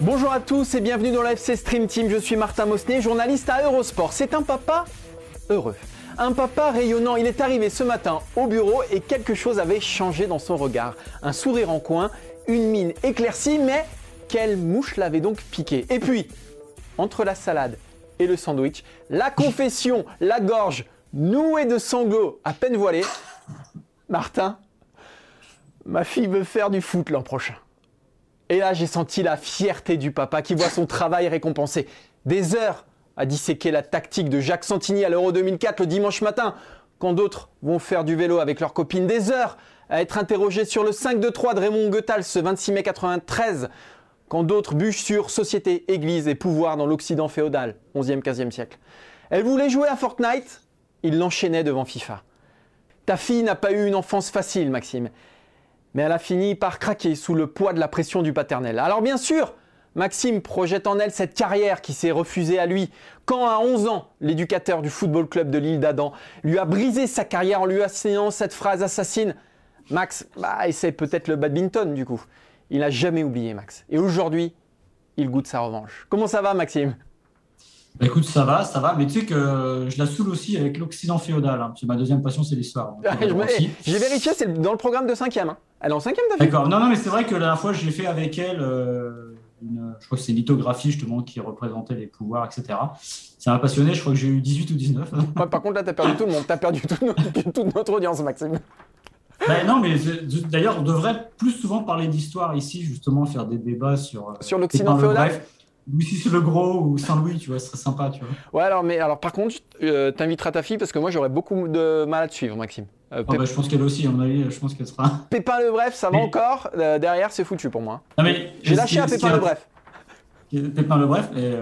Bonjour à tous et bienvenue dans l'FC Stream Team. Je suis Martin Mosnier, journaliste à Eurosport. C'est un papa heureux. Un papa rayonnant. Il est arrivé ce matin au bureau et quelque chose avait changé dans son regard. Un sourire en coin, une mine éclaircie, mais quelle mouche l'avait donc piqué Et puis, entre la salade et le sandwich, la confession, la gorge nouée de sanglots à peine voilée. Martin, ma fille veut faire du foot l'an prochain. Et là, j'ai senti la fierté du papa qui voit son travail récompensé. Des heures à disséquer la tactique de Jacques Santini à l'Euro 2004 le dimanche matin, quand d'autres vont faire du vélo avec leurs copines. Des heures à être interrogé sur le 5-2-3 de Raymond Goethals ce 26 mai 93, quand d'autres bûchent sur société, église et pouvoir dans l'Occident féodal, 11e, 15e siècle. Elle voulait jouer à Fortnite, il l'enchaînait devant FIFA. Ta fille n'a pas eu une enfance facile, Maxime mais elle a fini par craquer sous le poids de la pression du paternel. Alors bien sûr, Maxime projette en elle cette carrière qui s'est refusée à lui. Quand à 11 ans, l'éducateur du football club de l'île d'Adam lui a brisé sa carrière en lui enseignant cette phrase assassine, Max bah, essaie peut-être le badminton du coup. Il n'a jamais oublié Max. Et aujourd'hui, il goûte sa revanche. Comment ça va Maxime? Bah écoute, ça va, ça va, mais tu sais que je la saoule aussi avec l'Occident féodal. Hein, parce que ma deuxième passion, c'est l'histoire. J'ai vérifié, c'est dans le programme de 5 hein. Elle est en 5 D'accord, non, non, mais c'est vrai que la dernière fois, j'ai fait avec elle euh, une, je crois que c'est une lithographie justement qui représentait les pouvoirs, etc. Ça m'a passionné, je crois que j'ai eu 18 ou 19. par contre, là, tu as perdu tout le monde, tu as perdu toute notre audience, Maxime. Ben non, mais d'ailleurs, on devrait plus souvent parler d'histoire ici, justement, faire des débats sur. Euh, sur l'Occident féodal? C'est le gros ou Saint-Louis, tu vois, ce serait sympa, tu vois. Ouais, alors, mais alors par contre, euh, t'inviteras ta fille parce que moi j'aurais beaucoup de mal à te suivre, Maxime. Euh, ah bah, je pense qu'elle aussi, à mon avis, je pense qu'elle sera. Pépin le Bref, ça va encore. Euh, derrière, c'est foutu pour moi. J'ai lâché un Pépin le Bref. Pépin le Bref, et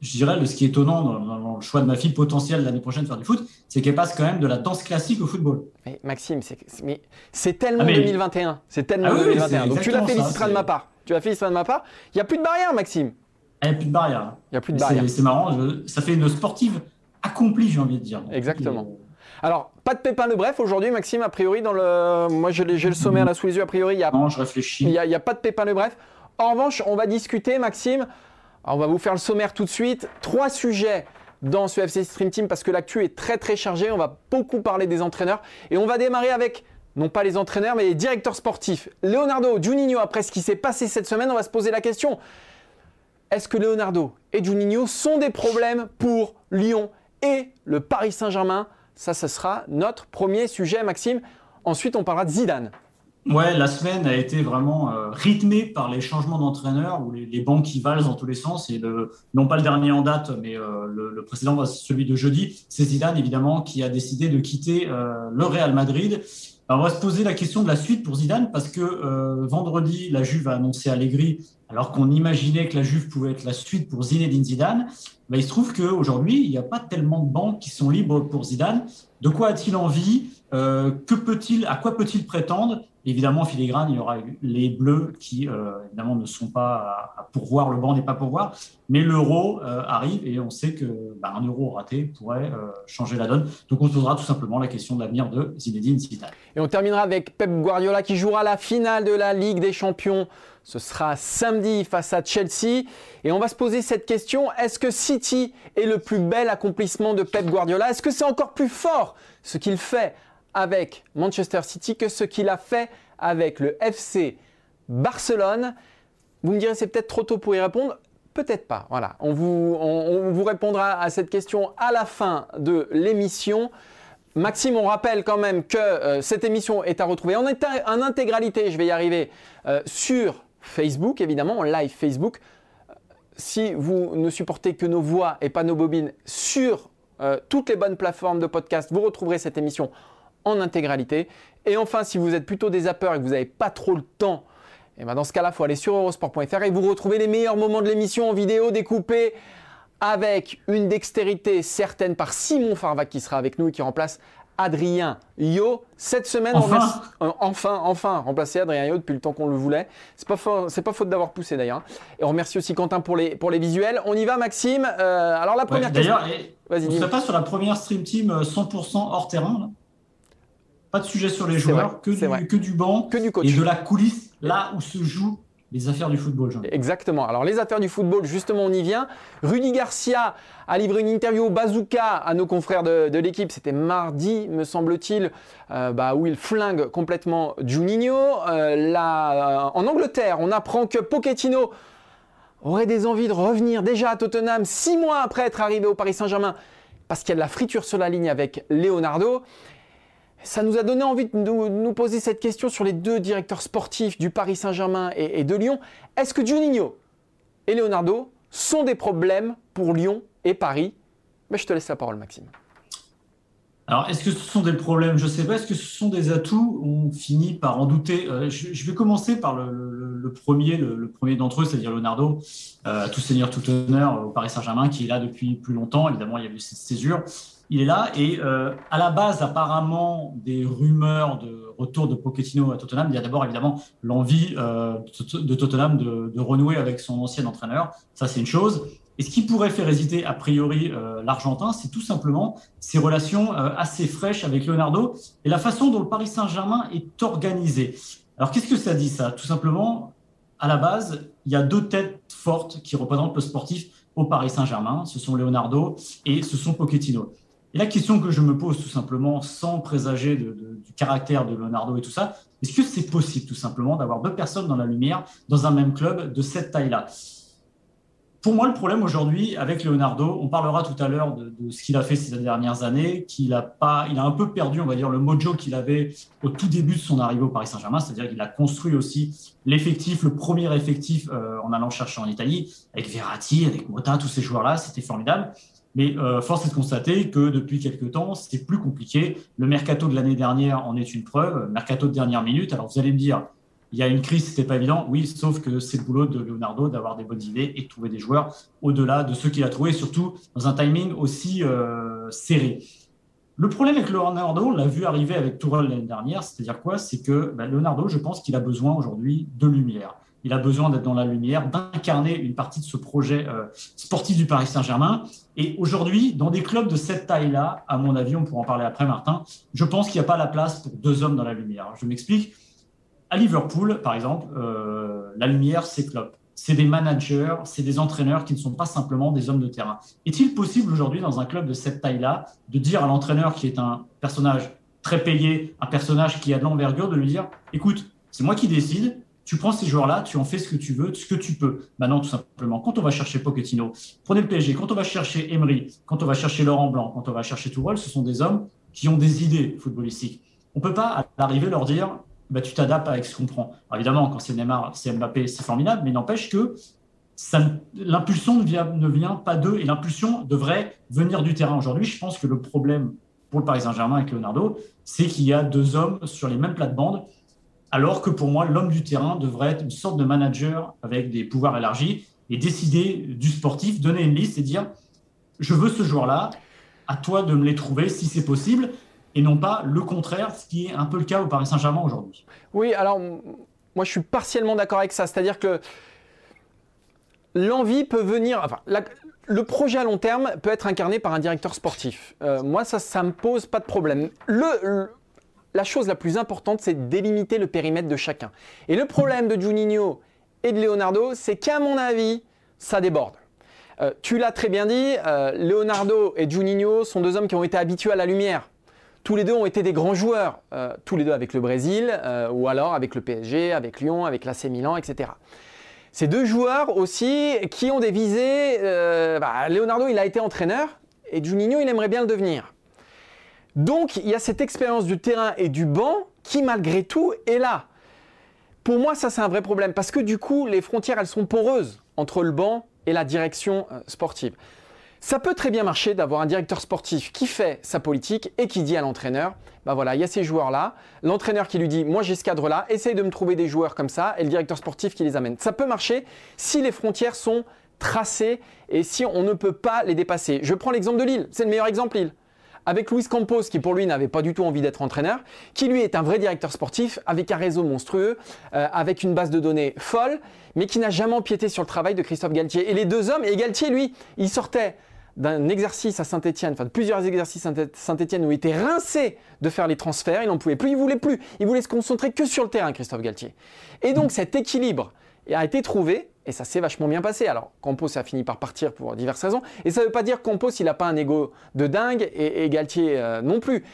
je dirais, ce qui est étonnant dans, le choix de ma fille potentielle l'année prochaine de faire du foot, c'est qu'elle passe quand même de la danse classique au football. Mais Maxime, c'est tellement 2021. Ah, c'est tellement 2021. Ah Donc tu la féliciteras de ma part. Tu la féliciteras de ma part. Il n'y a plus de barrière, Maxime. Il n'y a plus de barrière. Il n'y a plus de barrière. C'est marrant, ça fait une sportive accomplie, j'ai envie de dire. Exactement. Alors, pas de pépin de bref aujourd'hui, Maxime, a priori, dans le. Moi, j'ai le sommaire là sous les yeux, a priori, il y a. Non, je réfléchis. Il n'y a, pas de pépin de bref. En revanche, on va discuter, Maxime. on va vous faire le sommaire tout de suite. Trois sujets dans ce FC Stream Team parce que l'actu est très très chargée. On va beaucoup parler des entraîneurs. Et on va démarrer avec, non pas les entraîneurs, mais les directeurs sportifs. Leonardo, Juninho, après ce qui s'est passé cette semaine, on va se poser la question est-ce que Leonardo et Juninho sont des problèmes pour Lyon et le Paris Saint-Germain? Ça, ce sera notre premier sujet, Maxime. Ensuite, on parlera de Zidane. Ouais, la semaine a été vraiment euh, rythmée par les changements d'entraîneur ou les, bancs qui valent dans tous les sens. Et non pas le dernier en date, mais euh, le, précédent, celui de jeudi, c'est Zidane évidemment qui a décidé de quitter euh, le Real Madrid. on va se poser la question de la suite pour Zidane parce que vendredi, la Juve a annoncé Allegri alors qu'on imaginait que la Juve pouvait être la suite pour Zinedine Zidane, bah, il se trouve qu'aujourd'hui, il n'y a pas tellement de banques qui sont libres pour Zidane. De quoi a-t-il envie euh, que peut-il, À quoi peut-il prétendre? Évidemment, filigrane, il y aura les Bleus qui, euh, évidemment, ne sont pas à, pourvoir, le banc n'est pas pourvoir, mais l'euro euh, arrive et on sait que un euro raté pourrait changer la donne. Donc, on se posera tout simplement la question de l'avenir de Zinedine Zidane. Et on terminera avec Pep Guardiola qui jouera la finale de la Ligue des Champions ce sera samedi face à Chelsea. Et on va se poser cette question, est-ce que City est le plus bel accomplissement de Pep Guardiola? Est-ce que c'est encore plus fort ce qu'il fait avec Manchester City que ce qu'il a fait avec le FC Barcelone? Vous me direz c'est peut-être trop tôt pour y répondre. Peut-être pas. Voilà, on vous, on vous répondra à cette question à la fin de l'émission. Maxime, on rappelle quand même que euh, cette émission est à retrouver en, en, intégralité, je vais y arriver, euh, sur Facebook, évidemment, en live Facebook. Si vous ne supportez que nos voix et pas nos bobines sur euh, toutes les bonnes plateformes de podcast. Vous retrouverez cette émission en intégralité. Et enfin, si vous êtes plutôt des zappeurs et que vous n'avez pas trop le temps, eh ben dans ce cas-là, il faut aller sur eurosport.fr et vous retrouvez les meilleurs moments de l'émission en vidéo découpés avec une dextérité certaine par Simon Farvac qui sera avec nous et qui remplace Adrien Yo. Cette semaine, enfin. on enfin, enfin, remplacer Adrien Yo depuis le temps qu'on le voulait. C'est pas, c'est pas faute d'avoir poussé d'ailleurs. Et on remercie aussi Quentin pour les, pour les visuels. On y va, Maxime. Euh, alors la première question. D'ailleurs, on ne pas sur la première Stream Team 100% euh, hors terrain. Pas de sujet sur les joueurs, que, du, que du banc que du coach. et de la coulisse, là où se joue les affaires du football, Jean. Exactement. Alors les affaires du football, justement, on y vient. Rudy Garcia a livré une interview au bazooka à nos confrères de, l'équipe. C'était mardi, me semble-t-il, euh, bah, où il flingue complètement Juninho. Euh, là, euh, en Angleterre, on apprend que Pochettino aurait des envies de revenir déjà à Tottenham six mois après être arrivé au Paris Saint-Germain parce qu'il y a de la friture sur la ligne avec Leonardo. Ça nous a donné envie de nous, poser cette question sur les deux directeurs sportifs du Paris Saint-Germain et, de Lyon. Est-ce que Juninho et Leonardo sont des problèmes pour Lyon et Paris? Mais je te laisse la parole, Maxime. Alors, est-ce que ce sont des problèmes? Je ne sais pas. Est-ce que ce sont des atouts? On finit par en douter. Euh, je, vais commencer par le, premier, le, premier d'entre eux, c'est-à-dire Leonardo, euh, tout seigneur, tout honneur au Paris Saint-Germain, qui est là depuis plus longtemps. Évidemment, il y a eu cette césure il est là. Et euh, à la base, apparemment, des rumeurs de retour de Pochettino à Tottenham, il y a d'abord évidemment l'envie euh, de Tottenham de, renouer avec son ancien entraîneur. Ça, c'est une chose. Et ce qui pourrait faire hésiter a priori euh, l'Argentin, c'est tout simplement ses relations assez fraîches avec Leonardo et la façon dont le Paris Saint-Germain est organisé. Alors, qu'est-ce que ça dit, ça? Tout simplement, à la base, il y a deux têtes fortes qui représentent le sportif au Paris Saint-Germain. Ce sont Leonardo et ce sont Pochettino. Et la question que je me pose tout simplement, sans présager du caractère de Leonardo et tout ça, est-ce que c'est possible tout simplement d'avoir deux personnes dans la lumière dans un même club de cette taille-là? Pour moi, le problème aujourd'hui avec Leonardo, on parlera tout à l'heure de, ce qu'il a fait ces dernières années, qu'il a pas, il a un peu perdu, on va dire, le mojo qu'il avait au tout début de son arrivée au Paris Saint-Germain, c'est-à-dire qu'il a construit aussi l'effectif, le premier effectif euh, en allant chercher en Italie, avec Verratti, avec Mota, tous ces joueurs-là, c'était formidable. Mais euh, force est de constater que depuis quelques temps, c'est plus compliqué. Le mercato de l'année dernière en est une preuve. Mercato de dernière minute. Alors vous allez me dire, il y a une crise, c'était pas évident. Oui, sauf que c'est le boulot de Leonardo d'avoir des bonnes idées et de trouver des joueurs au-delà de ceux qu'il a trouvés, surtout dans un timing aussi euh, serré. Le problème avec Leonardo, on l'a vu arriver avec Tourelle l'année dernière, c'est-à-dire quoi? C'est que ben, Leonardo, je pense qu'il a besoin aujourd'hui de lumière il a besoin d'être dans la lumière, d'incarner une partie de ce projet euh, sportif du Paris Saint-Germain. Et aujourd'hui, dans des clubs de cette taille-là, à mon avis, on pourra en parler après, Martin, je pense qu'il n'y a pas la place pour deux hommes dans la lumière. Je m'explique. À Liverpool, par exemple, euh, la lumière, c'est Klopp. C'est des managers, c'est des entraîneurs qui ne sont pas simplement des hommes de terrain. Est-il possible aujourd'hui, dans un club de cette taille-là, de dire à l'entraîneur qui est un personnage très payé, un personnage qui a de l'envergure, de lui dire, écoute, c'est moi qui décide, tu prends ces joueurs-là, tu en fais ce que tu veux, ce que tu peux. Maintenant, tout simplement, quand on va chercher Pochettino, prenez le PSG, quand on va chercher Emery, quand on va chercher Laurent Blanc, quand on va chercher Tourelle, ce sont des hommes qui ont des idées footballistiques. On ne peut pas à l'arrivée leur dire bah, tu t'adaptes avec ce qu'on prend. évidemment, quand c'est Neymar, c'est Mbappé, c'est formidable, mais n'empêche que l'impulsion ne vient, ne vient pas d'eux et l'impulsion devrait venir du terrain. Aujourd'hui, je pense que le problème pour le Paris Saint-Germain avec Leonardo, c'est qu'il y a deux hommes sur les mêmes plates-bandes alors que pour moi, l'homme du terrain devrait être une sorte de manager avec des pouvoirs élargis et décider du sportif, donner une liste et dire je veux ce joueur-là, à toi de me les trouver si c'est possible, et non pas le contraire, ce qui est un peu le cas au Paris Saint-Germain aujourd'hui. Oui, alors moi je suis partiellement d'accord avec ça, c'est-à-dire que l'envie peut venir, enfin, le projet à long terme peut être incarné par un directeur sportif. Euh, moi, ça, ça me pose pas de problème. le, la chose la plus importante, c'est de délimiter le périmètre de chacun. Et le problème de Juninho et de Leonardo, c'est qu'à mon avis, ça déborde. Euh, tu l'as très bien dit, euh, Leonardo et Juninho sont deux hommes qui ont été habitués à la lumière. Tous les deux ont été des grands joueurs, euh, tous les deux avec le Brésil, ou alors avec le PSG, avec Lyon, avec l'AC Milan, etc. Ces deux joueurs aussi qui ont des visées. Bah, Leonardo, il a été entraîneur, et Juninho, il aimerait bien le devenir. Donc il y a cette expérience du terrain et du banc qui malgré tout est là. Pour moi, ça c'est un vrai problème parce que du coup, les frontières elles sont poreuses entre le banc et la direction euh, sportive. Ça peut très bien marcher d'avoir un directeur sportif qui fait sa politique et qui dit à l'entraîneur, bah voilà, il y a ces joueurs-là, l'entraîneur qui lui dit, moi j'ai ce cadre-là, essaye de me trouver des joueurs comme ça, et le directeur sportif qui les amène. Ça peut marcher si les frontières sont tracées et si on ne peut pas les dépasser. Je prends l'exemple de Lille, c'est le meilleur exemple Lille avec Luis Campos, qui pour lui n'avait pas du tout envie d'être entraîneur, qui lui est un vrai directeur sportif, avec un réseau monstrueux, euh, avec une base de données folle, mais qui n'a jamais empiété sur le travail de Christophe Galtier. Et les deux hommes, et Galtier, lui, il sortait d'un exercice à Saint-Etienne, enfin de plusieurs exercices à Saint-Etienne où il était rincé de faire les transferts, il n'en pouvait plus, il voulait plus, il voulait se concentrer que sur le terrain, Christophe Galtier. Et donc cet équilibre a été trouvé, et ça s'est vachement bien passé. Alors, Campos a fini par partir pour diverses raisons. Et ça ne veut pas dire que Campos, il n'a pas un ego de dingue et, Galtier euh, non plus.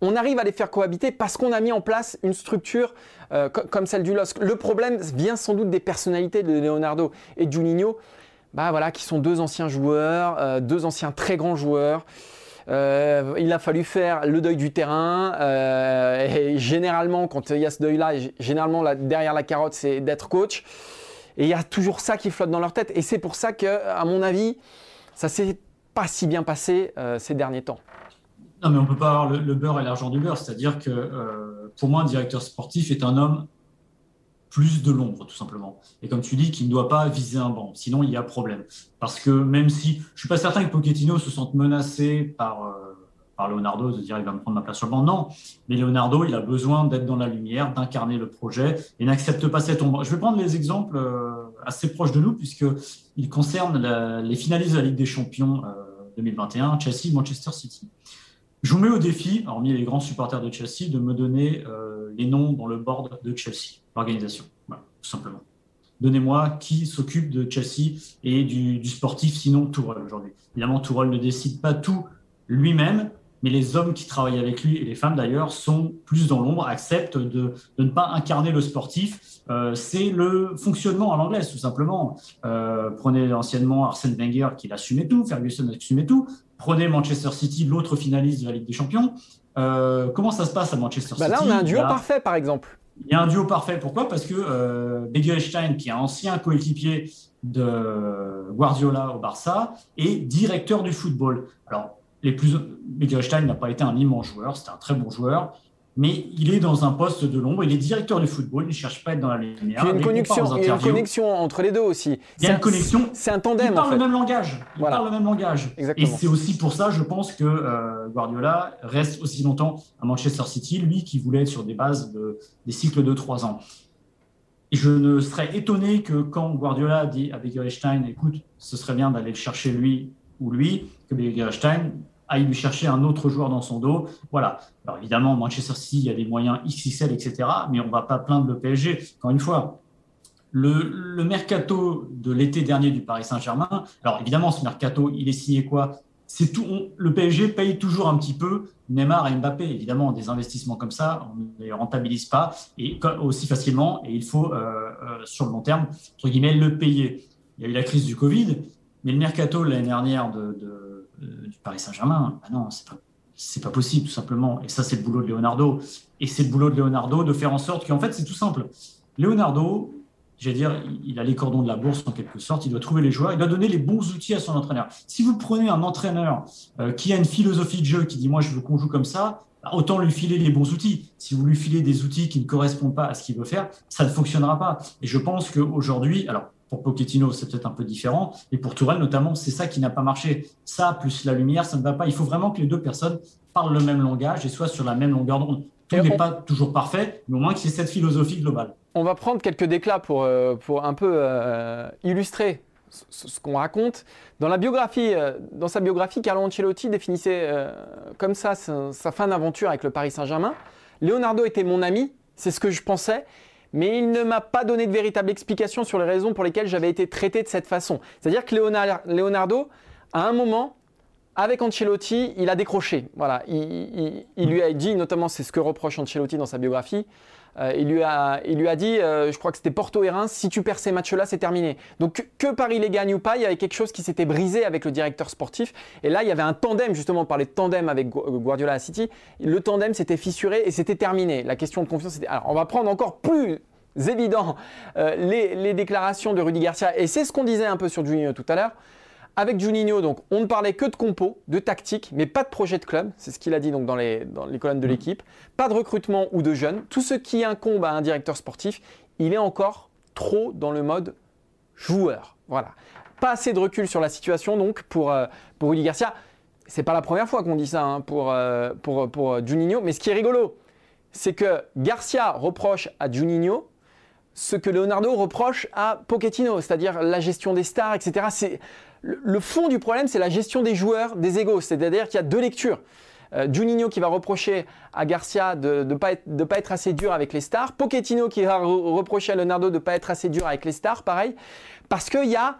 On arrive à les faire cohabiter parce qu'on a mis en place une structure euh, comme celle du LOSC. Le problème vient sans doute des personnalités de Leonardo et Juninho, bah qui sont deux anciens joueurs, euh, deux anciens très grands joueurs. Il a fallu faire le deuil du terrain. et généralement, quand il y a ce deuil-là, généralement derrière la carotte, c'est d'être coach. Et il y a toujours ça qui flotte dans leur tête. Et c'est pour ça que, à mon avis, ça s'est pas si bien passé euh, ces derniers temps. Non, mais on peut pas avoir le, beurre et l'argent du beurre. C'est-à-dire que euh, pour moi, un directeur sportif est un homme plus de l'ombre, tout simplement. Et comme tu dis, qu'il ne doit pas viser un banc. Sinon, il y a problème. Parce que même si je suis pas certain que Pochettino se sente menacé par. Euh, par Leonardo de dire il va me prendre ma place sur le banc. Non, mais Leonardo, il a besoin d'être dans la lumière, d'incarner le projet et n'accepte pas cette ombre. Je vais prendre les exemples euh, assez proches de nous puisqu'ils concernent les finalistes de la Ligue des Champions 2021, euh, Chelsea, Manchester City. Je vous mets au défi, hormis les grands supporters de Chelsea, de me donner les noms dans le board de Chelsea, l'organisation. Voilà, tout simplement. Donnez-moi qui s'occupe de Chelsea et du, du sportif, sinon Tourelle aujourd'hui. Évidemment, Tourelle ne décide pas tout lui-même, mais les hommes qui travaillent avec lui, et les femmes d'ailleurs, sont plus dans l'ombre, acceptent de, de, ne pas incarner le sportif. Euh, c'est le fonctionnement à l'anglaise, tout simplement. Euh, prenez anciennement Arsène Wenger qui assumait tout, Ferguson assumait tout. Prenez Manchester City, l'autre finaliste de la Ligue des Champions. Euh, comment ça se passe à Manchester bah City Là, on a un duo parfait, par exemple. Il y a un duo parfait. Pourquoi? Parce que euh, qui est ancien coéquipier de Guardiola au Barça, est directeur du football. Alors, les plus. n'a pas été un immense joueur, c'était un très bon joueur, mais il est dans un poste de l'ombre. Il est directeur du football, il ne cherche pas à être dans la lumière. Il y a une, connexion, il y a une connexion entre les deux aussi. Il y a une connexion. C'est un tandem. Ils parlent le même langage. Ils parlent le même langage. Et c'est aussi pour ça, je pense, que euh, Guardiola reste aussi longtemps à Manchester City, lui qui voulait être sur des bases de, des cycles de trois ans. Et je ne serais étonné que quand Guardiola dit à Begerstein, écoute, ce serait bien d'aller le chercher lui ou lui, que Begerstein aille lui chercher un autre joueur dans son dos. Voilà. Alors évidemment, Manchester City, il y a des moyens XXL, etc. Mais on ne va pas plaindre le PSG. Encore une fois, le, mercato de l'été dernier du Paris Saint-Germain, alors évidemment, ce mercato, il est signé quoi? C'est tout, le PSG paye toujours un petit peu Neymar et Mbappé. Évidemment, des investissements comme ça, on ne les rentabilise pas et aussi facilement. Et il faut, euh, euh, sur le long terme, entre guillemets, le payer. Il y a eu la crise du Covid, mais le mercato l'année dernière de, Paris Saint-Germain, bah non, c'est pas, possible, tout simplement. Et ça, c'est le boulot de Leonardo. Et c'est le boulot de Leonardo de faire en sorte qu'en fait, c'est tout simple. Leonardo, j'allais dire, il a les cordons de la bourse en quelque sorte, il doit trouver les joueurs, il doit donner les bons outils à son entraîneur. Si vous prenez un entraîneur euh, qui a une philosophie de jeu, qui dit moi je veux qu'on joue comme ça, bah, autant lui filer les bons outils. Si vous lui filez des outils qui ne correspondent pas à ce qu'il veut faire, ça ne fonctionnera pas. Et je pense qu'aujourd'hui, alors pour Pochettino, c'est peut-être un peu différent. Et pour Tourelle, notamment, c'est ça qui n'a pas marché. Ça, plus la lumière, ça ne va pas. Il faut vraiment que les deux personnes parlent le même langage et soient sur la même longueur d'onde. Tout n'est pas toujours parfait, mais au moins qu'il y ait cette philosophie globale. On va prendre quelques déclats pour, euh, pour un peu euh, illustrer ce, qu'on raconte. Dans, la biographie, euh, dans sa biographie, Carlo Ancelotti définissait comme ça sa, sa fin d'aventure avec le Paris Saint-Germain. Leonardo était mon ami, c'est ce que je pensais mais il ne m'a pas donné de véritable explication sur les raisons pour lesquelles j'avais été traité de cette façon. C'est-à-dire que Leonardo, à un moment, avec Ancelotti, il a décroché. Voilà, il, lui a dit, notamment c'est ce que reproche Ancelotti dans sa biographie, euh, il, lui a, il, lui a, dit, euh, je crois que c'était Porto et Reims, si tu perds ces matchs-là, c'est terminé. Donc que, Paris les gagne ou pas, il y avait quelque chose qui s'était brisé avec le directeur sportif. Et là, il y avait un tandem, justement, on parlait de tandem avec Guardiola à City. Le tandem s'était fissuré et c'était terminé. La question de confiance, c'était... Alors, on va prendre encore plus évident euh, les, les, déclarations de Rudy Garcia. Et c'est ce qu'on disait un peu sur Juninho tout à l'heure. Avec Juninho, donc, on ne parlait que de compo, de tactique, mais pas de projet de club. C'est ce qu'il a dit donc, dans, les, dans les colonnes de mm. l'équipe. Pas de recrutement ou de jeunes. Tout ce qui incombe à un directeur sportif, il est encore trop dans le mode joueur. Voilà. Pas assez de recul sur la situation donc pour, euh, pour Rudy Garcia. C'est pas la première fois qu'on dit ça hein, pour, euh, pour, pour Juninho. Mais ce qui est rigolo, c'est que Garcia reproche à Juninho ce que Leonardo reproche à Pochettino, c'est-à-dire la gestion des stars, etc. Le fond du problème, c'est la gestion des joueurs, des égos. C'est-à-dire qu'il y a deux lectures. Euh, Juninho qui va reprocher à Garcia de ne pas, être assez dur avec les stars. Pochettino qui va reprocher à Leonardo de ne pas être assez dur avec les stars, pareil. Parce qu'il y, a,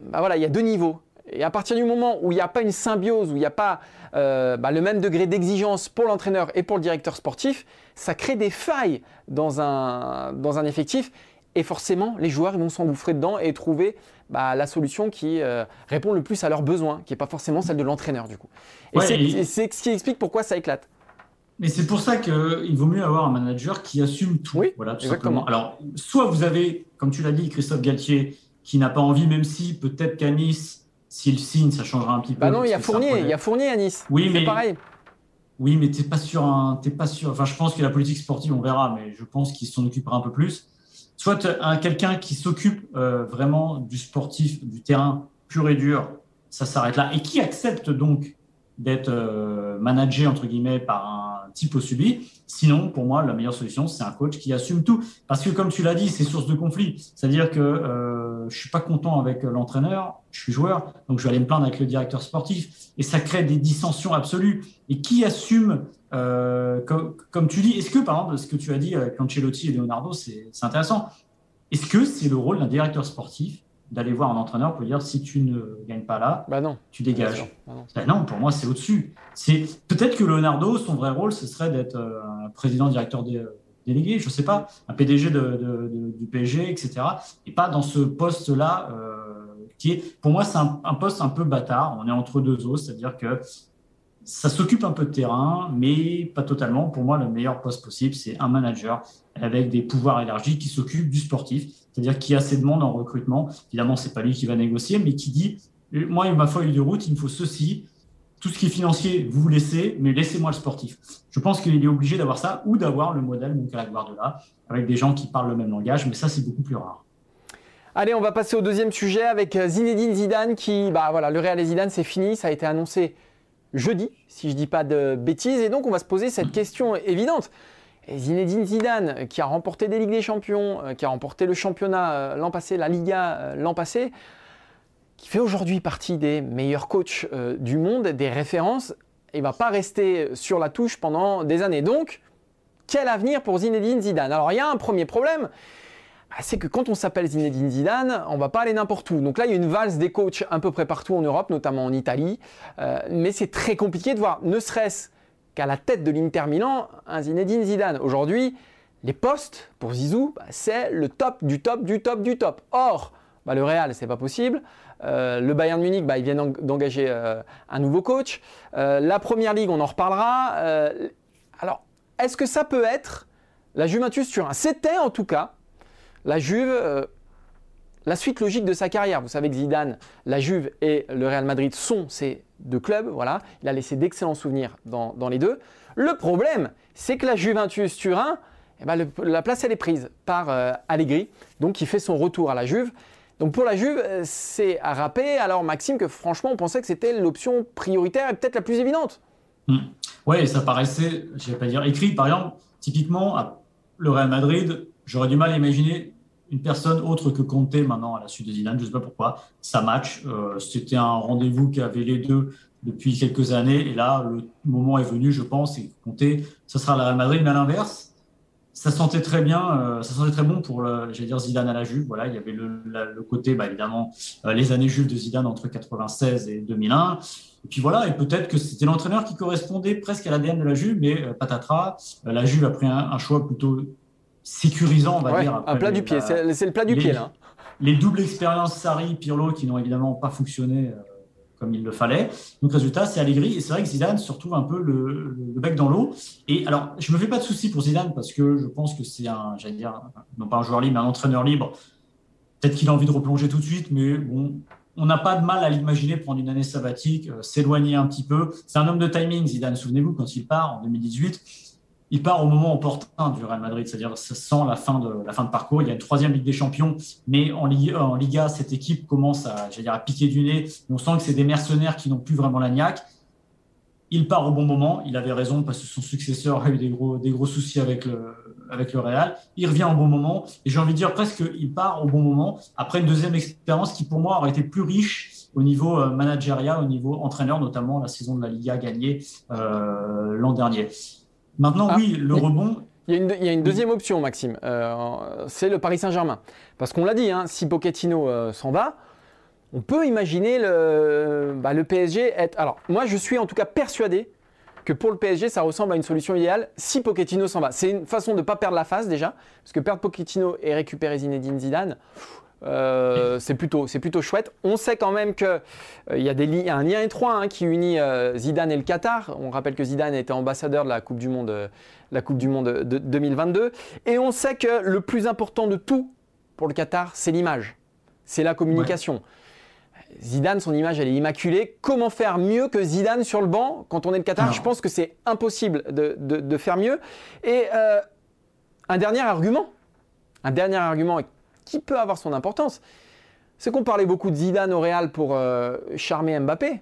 bah deux niveaux. Et à partir du moment où il n'y a pas une symbiose, où il n'y a pas euh, bah, le même degré d'exigence pour l'entraîneur et pour le directeur sportif, ça crée des failles dans un, effectif. Et forcément, les joueurs vont s'engouffrer dedans et trouver bah, la solution qui euh, répond le plus à leurs besoins, qui n'est pas forcément celle de l'entraîneur du coup. Et c'est ce qui explique pourquoi ça éclate. Mais c'est pour ça qu'il vaut mieux avoir un manager qui assume tout. Oui, voilà, exactement. Alors, soit vous avez, comme tu l'as dit, Christophe Galtier, qui n'a pas envie, même si peut-être qu'à Nice, s'il signe, ça changera un petit peu. Bah non, il y a Fournier, il y a Fournier à Nice. Oui, mais pareil. Oui, mais t'es pas sûr, hein, pas sûr. Enfin, je pense que la politique sportive, on verra, mais je pense qu'il s'en occupera un peu plus. Soit quelqu'un qui s'occupe euh, vraiment du sportif, du terrain pur et dur, ça s'arrête là, et qui accepte donc d'être euh, managé entre guillemets par un type au subi. Sinon, pour moi, la meilleure solution, c'est un coach qui assume tout. Parce que comme tu l'as dit, c'est source de conflit. C'est-à-dire que euh, je suis pas content avec l'entraîneur, je suis joueur, donc je vais aller me plaindre avec le directeur sportif, et ça crée des dissensions absolues. Et qui assume euh, comme, tu dis, est-ce que par exemple ce que tu as dit avec Ancelotti et Leonardo, c'est intéressant. Est-ce que c'est le rôle d'un directeur sportif d'aller voir un entraîneur pour dire si tu ne gagnes pas là, bah non. tu dégages. Bah bah non. pour moi c'est au-dessus. C'est peut-être que Leonardo, son vrai rôle, ce serait d'être euh, un président directeur délégué, je sais pas, un PDG du PSG, etc. Et pas dans ce poste-là. Euh, qui est, pour moi, c'est un, un, poste un peu bâtard. On est entre deux os, c'est-à-dire que ça s'occupe un peu de terrain, mais pas totalement. Pour moi, le meilleur poste possible, c'est un manager avec des pouvoirs élargis qui s'occupe du sportif, c'est-à-dire qui a ses demandes en recrutement. Évidemment, c'est pas lui qui va négocier, mais qui dit moi, ma feuille de route, il me faut ceci. Tout ce qui est financier, vous vous laissez, mais laissez-moi le sportif. Je pense qu'il est obligé d'avoir ça ou d'avoir le modèle donc à la Guardiola, avec des gens qui parlent le même langage, mais ça, c'est beaucoup plus rare. Allez, on va passer au deuxième sujet avec Zinedine Zidane qui, bah voilà, le Real et Zidane, c'est fini, ça a été annoncé jeudi, si je ne dis pas de bêtises. Et donc, on va se poser cette question évidente. Zinedine Zidane, qui a remporté des Ligues des Champions, euh, qui a remporté le championnat euh, l'an passé, la Liga euh, l'an passé, qui fait aujourd'hui partie des meilleurs coachs du monde, des références, il va pas rester sur la touche pendant des années. Donc, quel avenir pour Zinedine Zidane? Alors, il y a un premier problème, bah, c'est que quand on s'appelle Zinedine Zidane, on va pas aller n'importe où. Donc là, il y a une valse des coachs un peu près partout en Europe, notamment en Italie. Euh, mais c'est très compliqué de voir, ne serait-ce qu'à la tête de l'Inter Milan, un Zinedine Zidane. Aujourd'hui, les postes pour Zizou, bah, c'est le top du top du top du top. Or, bah, le Real, c'est pas possible. Euh, le Bayern Munich, bah, ils viennent d'engager euh, un nouveau coach. la Première Ligue, on en reparlera. alors, est-ce que ça peut être la Juventus Turin C'était en tout cas la Juve, euh, la suite logique de sa carrière. Vous savez que Zidane, la Juve et le Real Madrid sont ces deux clubs. Voilà, il a laissé d'excellents souvenirs dans, les deux. Le problème, c'est que la Juventus Turin, eh ben, la place elle est prise par euh, Allegri, donc qui fait son retour à la Juve. Donc pour la Juve, euh, c'est à rappeler, alors Maxime, que franchement on pensait que c'était l'option prioritaire et peut-être la plus évidente. Mmh. Oui, ça paraissait, je vais pas dire écrit, par exemple, typiquement, le Real Madrid J'aurais du mal à imaginer une personne autre que Conte maintenant à la suite de Zidane, je ne sais pas pourquoi. Ça match. Euh, c'était un rendez-vous qu'avaient les deux depuis quelques années. Et là, le moment est venu, je pense, et Conte, ça sera la Real Madrid. Mais à l'inverse, ça sentait très bien, euh, ça sentait très bon pour, j'allais dire, Zidane à la Juve. Voilà, il y avait le, côté, bah, évidemment, euh, les années Juve de Zidane entre 96 et 2001. Et puis voilà, et peut-être que c'était l'entraîneur qui correspondait presque à l'ADN de la Juve, mais patatras, la Juve a pris un choix plutôt sécurisant, on va dire. un plat du pied, c'est le plat du pied là. Les doubles expériences Sarri, Pirlo, qui n'ont évidemment pas fonctionné euh, comme il le fallait. Donc résultat, c'est Allegri. Et c'est vrai que Zidane se retrouve un peu le, bec dans l'eau. Et alors, je me fais pas de soucis pour Zidane parce que je pense que c'est un, j'allais dire, non pas un joueur libre, mais un entraîneur libre. Peut-être qu'il a envie de replonger tout de suite, mais bon, on n'a pas de mal à l'imaginer prendre une année sabbatique, s'éloigner un petit peu. C'est un homme de timing, Zidane. Souvenez-vous, quand il part en 2018, il part au moment opportun du Real Madrid, c'est-à-dire sans la fin de la fin de parcours. Il y a une troisième Ligue des Champions, mais en, Liga, cette équipe commence à, dire, à piquer du nez. On sent que c'est des mercenaires qui n'ont plus vraiment la niaque. Il part au bon moment. Il avait raison parce que son successeur a eu des gros, des gros soucis avec le, avec le Real. Il revient au bon moment. Et j'ai envie de dire presque il part au bon moment après une deuxième expérience qui, pour moi, aurait été plus riche au niveau euh, managérial, au niveau entraîneur, notamment la saison de la Liga gagnée euh, l'an dernier. Maintenant, ah, oui, le rebond. Il y, a une, deuxième option, Maxime. Euh, c'est le Paris Saint-Germain. Parce qu'on l'a dit, hein, si Pochettino euh, s'en va, on peut imaginer le, bah, le PSG être. Alors, moi, je suis en tout cas persuadé que pour le PSG, ça ressemble à une solution idéale si Pochettino s'en va. C'est une façon de ne pas perdre la phase déjà, parce que perdre Pochettino et récupérer Zinedine Zidane, euh, c'est plutôt, plutôt chouette. On sait quand même qu'il euh, y, a des un lien étroit hein, qui unit euh, Zidane et le Qatar. On rappelle que Zidane était ambassadeur de la Coupe du Monde, la coupe du monde de 2022. Et on sait que le plus important de tout pour le Qatar, c'est l'image, c'est la communication. Zidane, son image, elle est immaculée. Comment faire mieux que Zidane sur le banc quand on est le Qatar? Je pense que c'est impossible de, de, faire mieux. Et un dernier argument, un dernier argument qui peut avoir son importance, c'est qu'on parlait beaucoup de Zidane au Real pour euh, charmer Mbappé.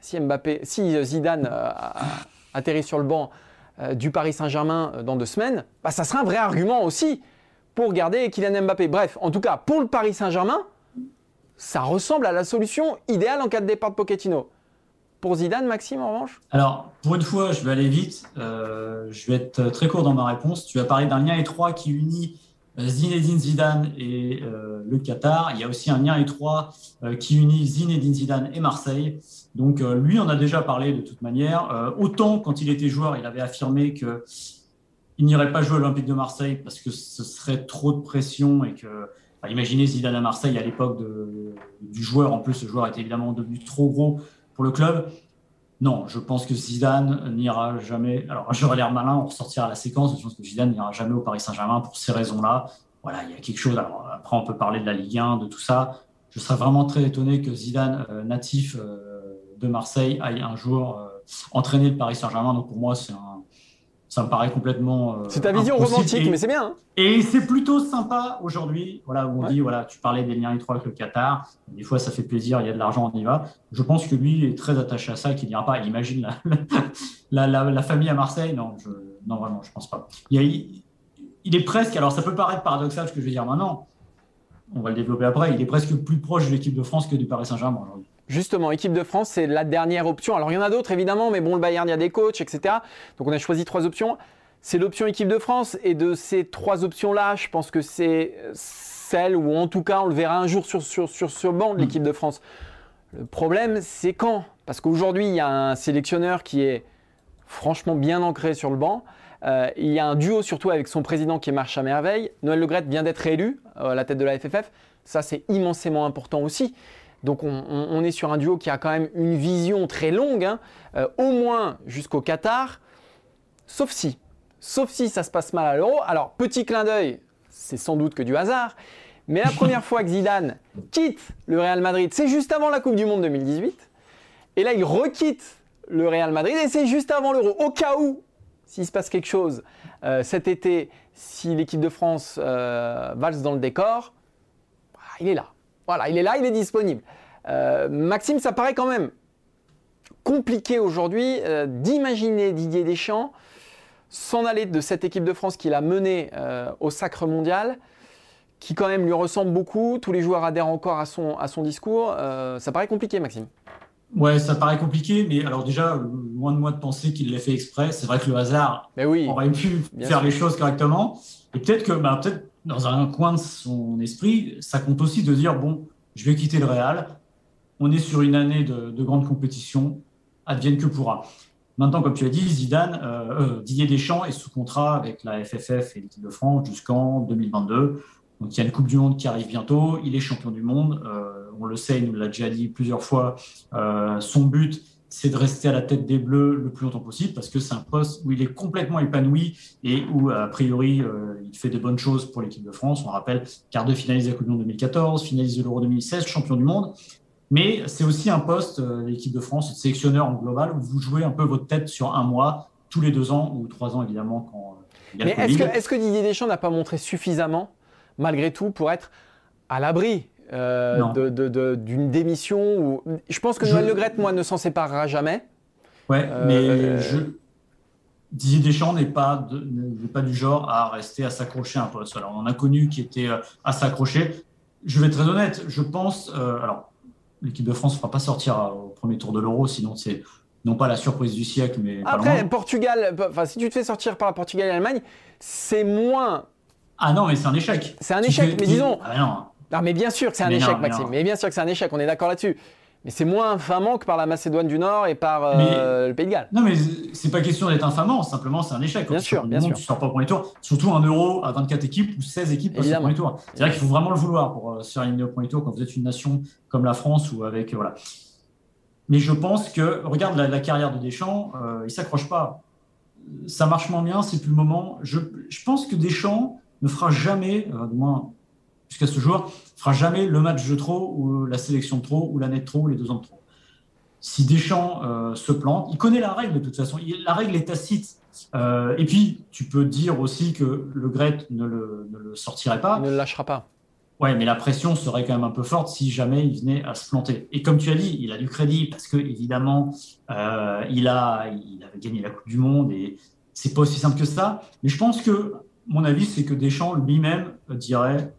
Si, Mbappé, si euh, Zidane euh, atterrit sur le banc du Paris Saint-Germain dans deux semaines, bah, ça sera un vrai argument aussi pour garder Kylian Mbappé. Bref, en tout cas, pour le Paris Saint-Germain, ça ressemble à la solution idéale en cas de départ de Pochettino. Pour Zidane, Maxime, en revanche? Alors, pour une fois, je vais aller vite. je vais être très court dans ma réponse. Tu as parlé d'un lien étroit qui unit Zinedine Zidane et euh, le Qatar. Il y a aussi un lien étroit euh, qui unit Zinedine Zidane et Marseille. Donc euh, lui, on a déjà parlé de toute manière. autant quand il était joueur, il avait affirmé que il n'irait pas jouer à l'Olympique de Marseille parce que ce serait trop de pression et que, imaginez Zidane à Marseille à l'époque du joueur. En plus, le joueur était évidemment devenu trop gros pour le club. Non, je pense que Zidane n'ira jamais. Alors, j'aurais l'air malin, on ressortira la séquence. Je pense que Zidane n'ira jamais au Paris Saint-Germain pour ces raisons-là. Voilà, il y a quelque chose. Alors, après, on peut parler de la Ligue 1, de tout ça. Je serais vraiment très étonné que Zidane, euh, natif euh, de Marseille, aille un jour euh, entraîner le Paris Saint-Germain. Donc, pour moi, c'est un, ça me paraît complètement. Euh, c'est ta vision romantique, mais c'est bien. Hein. et c'est plutôt sympa aujourd'hui, voilà, où on dit, voilà, tu parlais des liens étroits avec le Qatar. Des fois, ça fait plaisir, il y a de l'argent, on y va. Je pense que lui est très attaché à ça, qu'il n'ira pas. Il imagine la, la, la, famille à Marseille. Non, je, non, vraiment, je pense pas. Il, il, est presque, alors ça peut paraître paradoxal ce que je vais dire maintenant. On va le développer après. Il est presque plus proche de l'équipe de France que du Paris Saint-Germain aujourd'hui. Justement, équipe de France, c'est la dernière option. Alors il y en a d'autres évidemment, mais bon, le Bayern, il y a des coachs, etc. Donc on a choisi trois options. C'est l'option équipe de France. Et de ces trois options-là, je pense que c'est celle où en tout cas on le verra un jour sur, sur, banc de l'équipe de France. Le problème, c'est quand? Parce qu'aujourd'hui, il y a un sélectionneur qui est franchement bien ancré sur le banc. Euh, il y a un duo surtout avec son président qui marche à merveille. Noël Le vient d'être élu euh, à la tête de la FFF. Ça, c'est immensément important aussi. Donc on, est sur un duo qui a quand même une vision très longue, hein. euh, au moins jusqu'au Qatar, sauf si, sauf si ça se passe mal à l'euro. Alors petit clin d'œil, c'est sans doute que du hasard, mais la première fois que Zidane quitte le Real Madrid, c'est juste avant la Coupe du Monde 2018, et là il requitte le Real Madrid et c'est juste avant l'euro. Au cas où, s'il se passe quelque chose euh, cet été, si l'équipe de France euh, valse dans le décor, bah, il est là. Voilà, il est là, il est disponible. Euh, Maxime, ça paraît quand même compliqué aujourd'hui euh, d'imaginer Didier Deschamps s'en aller de cette équipe de France qu'il a menée euh, au sacre mondial, qui quand même lui ressemble beaucoup. Tous les joueurs adhèrent encore à son, à son discours. ça paraît compliqué, Maxime. Ouais, ça paraît compliqué, mais alors déjà, loin de moi de penser qu'il l'ait fait exprès. C'est vrai que le hasard mais oui, aurait pu faire les choses correctement. Et peut-être que, bah, peut-être dans un coin de son esprit, ça compte aussi de dire bon, je vais quitter le Real. On est sur une année de, grande compétition, advienne que pourra. Maintenant, comme tu as dit, Zidane, euh, euh, Didier Deschamps est sous contrat avec la FFF et l'équipe de France jusqu'en 2022. Donc il y a une Coupe du Monde qui arrive bientôt. Il est champion du monde. Euh, on le sait, il nous l'a déjà dit plusieurs fois. son but, c'est de rester à la tête des Bleus le plus longtemps possible parce que c'est un poste où il est complètement épanoui et où, a priori, euh, il fait des bonnes choses pour l'équipe de France. On rappelle, quart de finaliste de la Coupe du Monde 2014, finaliste de l'Euro 2016, champion du monde. Mais c'est aussi un poste, euh, l'équipe de France, sélectionneur en global, où vous jouez un peu votre tête sur un mois, tous les deux ans ou trois ans, évidemment, quand il y a Mais est-ce que, est que Didier Deschamps n'a pas montré suffisamment, malgré tout, pour être à l'abri euh, d'une démission ou... Je pense que Noël Le Gret, moi, ne s'en séparera jamais. Ouais, euh, mais je... Didier Deschamps n'est pas, pas du genre à rester à s'accrocher un poste. Alors, on a connu qui était euh, à s'accrocher. Je vais être très honnête, je pense. alors, l'équipe de France ne fera pas sortir au premier tour de l'Euro, sinon c'est non pas la surprise du siècle, mais. Après, Portugal, enfin, si tu te fais sortir par la Portugal et l'Allemagne, c'est moins. Ah non, mais c'est un échec. C'est un échec, mais disons. Ah non. Non, mais bien sûr que c'est un échec, Maxime. Mais, bien sûr que c'est un échec, on est d'accord là-dessus. Mais c'est moins infamant que par la Macédoine du Nord et par euh, le Pays de Galles. Non, mais c'est pas question d'être infamant, simplement c'est un échec. Bien sûr, bien sûr. Tu sors pas au premier tour, surtout un euro à 24 équipes ou 16 équipes passent au premier tour. C'est vrai qu'il faut vraiment le vouloir pour euh, se faire éliminer au premier tour quand vous êtes une nation comme la France ou avec. Voilà. Mais je pense que, regarde la, carrière de Deschamps, euh, il s'accroche pas. Ça marche moins bien, c'est plus le moment. Je, je, pense que Deschamps ne fera jamais, euh, du moins jusqu'à ce jour, fera jamais le match de trop ou la sélection de trop ou l'année de trop ou les deux ans de trop. Si Deschamps euh, se plante, il connaît la règle de toute façon. la règle est tacite. Euh, et puis, tu peux dire aussi que le Gret ne le, ne le sortirait pas. Il ne le lâchera pas. Ouais, mais la pression serait quand même un peu forte si jamais il venait à se planter. Et comme tu as dit, il a du crédit parce que évidemment, euh, il a, il avait gagné la Coupe du Monde et c'est pas aussi simple que ça. Mais je pense que mon avis, c'est que Deschamps lui-même dirait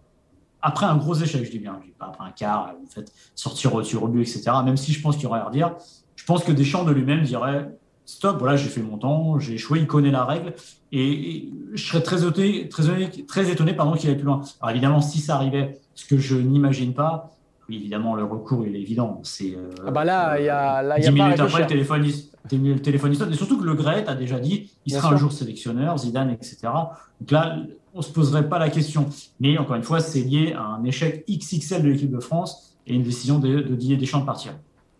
après un gros échec, je dis bien, je dis pas après un quart, vous faites sortir au tir au but, etc. Même si je pense qu'il y aurait à redire, je pense que Deschamps de lui-même dirait stop, voilà, j'ai fait mon temps, j'ai échoué, il connaît la règle, et, je serais très étonné, très, très étonné pardon, qu'il aille plus loin. Alors évidemment, si ça arrivait, ce que je n'imagine pas, oui, évidemment, le recours, il est évident. C'est, euh, ah bah là, il y a, là, 10 minutes après, le téléphone, le téléphone et surtout que le Gret a déjà dit, il sera un jour sélectionneur, Zidane, etc. Donc là, on ne se poserait pas la question. Mais encore une fois, c'est lié à un échec XXL de l'équipe de France et une décision de, de Didier Deschamps de partir.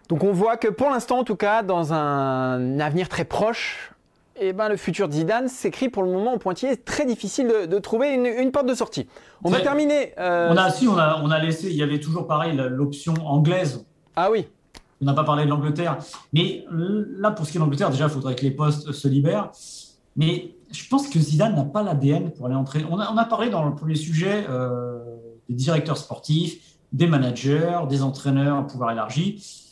Donc on voit que pour l'instant, en tout cas, dans un avenir très proche, eh ben, le futur de Zidane s'écrit pour le moment au pointillé. Très difficile de, trouver une, porte de sortie. On va terminer. Euh, on a, si, on a, on a laissé, il y avait toujours pareil l'option anglaise. Ah oui. On n'a pas parlé de l'Angleterre. Mais là, pour ce qui est de l'Angleterre, déjà, il faudrait que les postes se libèrent. Mais je pense que Zidane n'a pas l'ADN pour aller entrer. On a, parlé dans le premier sujet euh, des directeurs sportifs, des managers, des entraîneurs à pouvoir élargi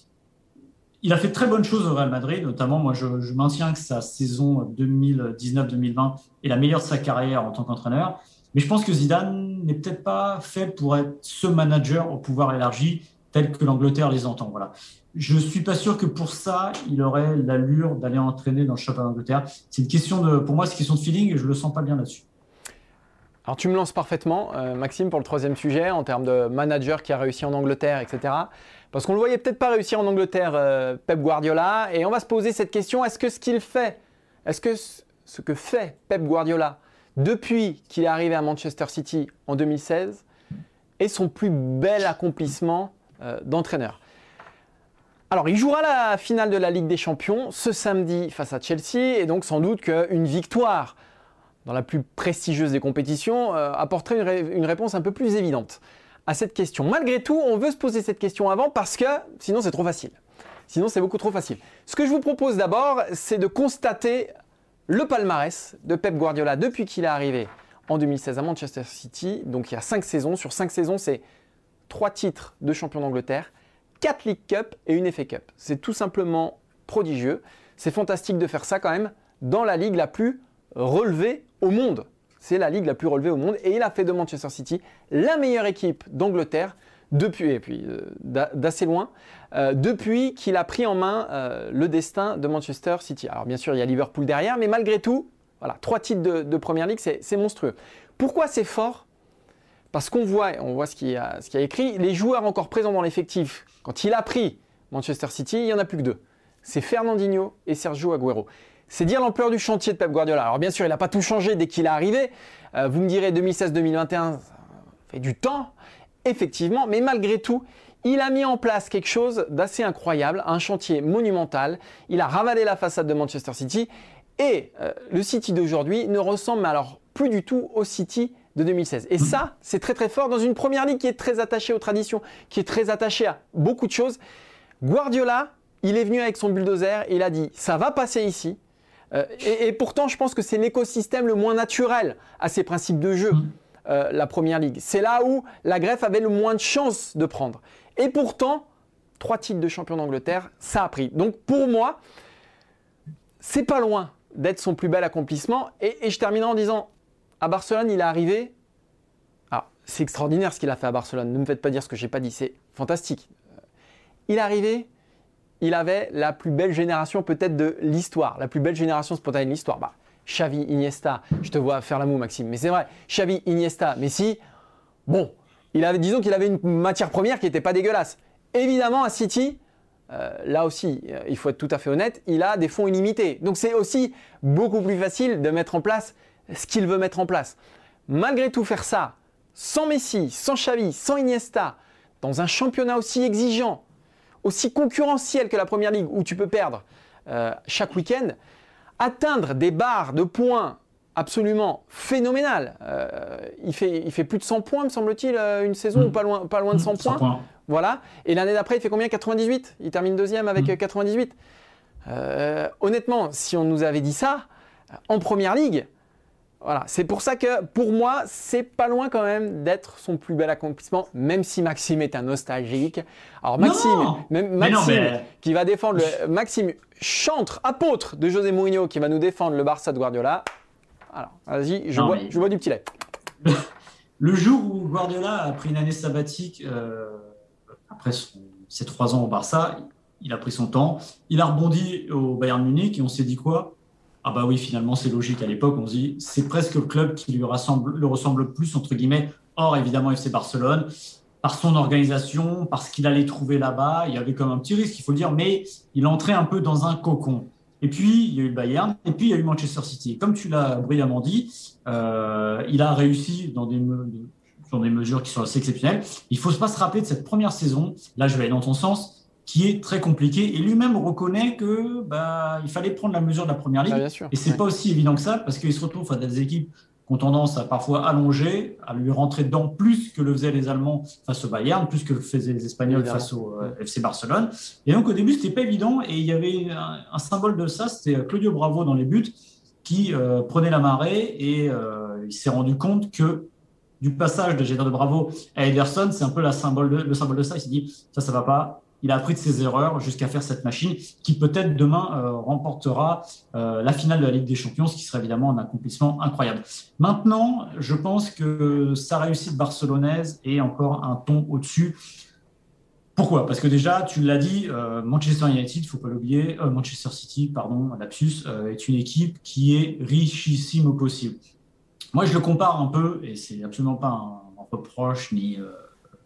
il a fait très bonnes choses au Real Madrid, notamment moi je, maintiens que sa saison 2019-2020 est la meilleure de sa carrière en tant qu'entraîneur. Mais je pense que Zidane n'est peut-être pas fait pour être ce manager au pouvoir élargi tel que l'Angleterre les entend. Voilà. Je suis pas sûr que pour ça, il aurait l'allure d'aller entraîner dans le championnat d'Angleterre. C'est une question de, pour moi, c'est une question de feeling et je le sens pas bien là-dessus. Alors tu me lances parfaitement, euh, Maxime, pour le troisième sujet, en termes de manager qui a réussi en Angleterre, etc. Parce qu'on ne le voyait peut-être pas réussir en Angleterre, euh, Pep Guardiola, et on va se poser cette question, est-ce que ce qu'il fait, est-ce que ce que fait Pep Guardiola depuis qu'il est arrivé à Manchester City en 2016 est son plus bel accomplissement d'entraîneur alors, il jouera la finale de la Ligue des Champions ce samedi face à Chelsea, et donc sans doute qu'une victoire dans la plus prestigieuse des compétitions, euh, apporterait une, réponse un peu plus évidente à cette question. Malgré tout, on veut se poser cette question avant parce que sinon c'est trop facile. Sinon c'est beaucoup trop facile. Ce que je vous propose d'abord, c'est de constater le palmarès de Pep Guardiola depuis qu'il est arrivé en 2016 à Manchester City. Donc il y a 5 saisons. Sur 5 saisons, c'est 3 titres de champion d'Angleterre, 4 League Cup et une FA Cup. C'est tout simplement prodigieux. C'est fantastique de faire ça quand même dans la ligue la plus relevée au monde. C'est la ligue la plus relevée au monde et il a fait de Manchester City la meilleure équipe d'Angleterre depuis, et puis euh, d'assez loin, euh, depuis qu'il a pris en main euh, le destin de Manchester City. Alors bien sûr, il y a Liverpool derrière, mais malgré tout, voilà, trois titres de, de Première Ligue, c'est monstrueux. Pourquoi c'est fort? Parce qu'on voit, on voit ce qu'il a, a, écrit, les joueurs encore présents dans l'effectif, quand il a pris Manchester City, il n'y en a plus que deux. C'est Fernandinho et Sergio Aguero. C'est dire l'ampleur du chantier de Pep Guardiola. Alors bien sûr, il n'a pas tout changé dès qu'il est arrivé. Euh, vous me direz 2016-2021, ça fait du temps, effectivement, mais malgré tout, il a mis en place quelque chose d'assez incroyable, un chantier monumental. Il a ravalé la façade de Manchester City et euh, le City d'aujourd'hui ne ressemble alors plus du tout au City de 2016. Et ça, c'est très très fort dans une première ligue qui est très attachée aux traditions, qui est très attachée à beaucoup de choses. Guardiola, il est venu avec son bulldozer et il a dit ça va passer ici. Euh, et, pourtant, je pense que c'est l'écosystème le moins naturel à ces principes de jeu, euh, la première ligue. C'est là où la greffe avait le moins de chances de prendre. Et pourtant, trois titres de champion d'Angleterre, ça a pris. Donc pour moi, c'est pas loin d'être son plus bel accomplissement. Et, je terminerai en disant, à Barcelone, il est arrivé. Ah, c'est extraordinaire ce qu'il a fait à Barcelone. Ne me faites pas dire ce que j'ai pas dit. C'est fantastique. Euh, il est arrivé. Il avait la plus belle génération peut-être de l'histoire, la plus belle génération spontanée de l'histoire. Bah, Xavi, Iniesta, je te vois faire l'amour Maxime, mais c'est vrai. Xavi, Iniesta, Messi, bon, il avait, disons qu'il avait une matière première qui n'était pas dégueulasse. Évidemment, à City, euh, là aussi, euh, il faut être tout à fait honnête, il a des fonds illimités. Donc c'est aussi beaucoup plus facile de mettre en place ce qu'il veut mettre en place. Malgré tout, faire ça sans Messi, sans Xavi, sans Iniesta, dans un championnat aussi exigeant, aussi concurrentiel que la Première Ligue, où tu peux perdre euh, chaque week-end, atteindre des barres de points absolument phénoménales. il, fait, il fait plus de 100 points, me semble-t-il, une saison, ou pas loin, pas loin de 100, points. Voilà. Et l'année d'après, il fait combien? 98 Il termine deuxième avec 98. Mm. Euh, honnêtement, si on nous avait dit ça en première ligue, voilà. C'est pour ça que pour moi, c'est pas loin quand même d'être son plus bel accomplissement, même si Maxime est un nostalgique. Alors Maxime, même Maxime qui va défendre le Maxime chantre, apôtre de José Mourinho qui va nous défendre le Barça de Guardiola. Alors, vas-y, je, vois, je vois du petit lait. Le jour où Guardiola a pris une année sabbatique. Euh après ses trois ans au Barça, il a pris son temps. Il a rebondi au Bayern Munich et on s'est dit quoi? Ah bah oui, finalement, c'est logique. À l'époque, on se dit c'est presque le club qui lui ressemble, le ressemble le plus, entre guillemets, hors évidemment FC Barcelone, par son organisation, parce qu'il allait trouver là-bas. Il y avait comme un petit risque, il faut le dire, mais il entrait un peu dans un cocon. Et puis, il y a eu le Bayern, et puis il y a eu Manchester City. Comme tu l'as brillamment dit, euh, il a réussi dans des, sur des mesures qui sont assez exceptionnelles. Il faut pas se rappeler de cette première saison, là je vais aller dans ton sens, qui est très compliquée. Et lui-même reconnaît que bah, il fallait prendre la mesure de la première ligue. Ah, et c'est n'est pas aussi évident que ça, parce qu'il se retrouve face à des équipes qui ont tendance à parfois allonger, à lui rentrer dedans plus que le faisaient les Allemands face au Bayern, plus que le faisaient les Espagnols face au euh, FC Barcelone. Et donc au début, c'était pas évident. Et il y avait un, symbole de ça, c'était Claudio Bravo dans les buts, qui euh, prenait la marée et euh, il s'est rendu compte que du passage de Gédard de Bravo à Ederson, c'est un peu la symbole le symbole de ça. Il s'est dit, ça, ça va pas. Il a appris de ses erreurs jusqu'à faire cette machine qui peut-être demain euh, remportera euh, la finale de la Ligue des Champions, ce qui serait évidemment un accomplissement incroyable. Maintenant, je pense que sa réussite barcelonaise est encore un ton au-dessus. Pourquoi? Parce que déjà, tu l'as dit, euh, Manchester United, faut pas l'oublier, Manchester City, pardon, lapsus, est une équipe qui est richissime au possible. Moi, je le compare un peu, et c'est absolument pas un, reproche ni, euh,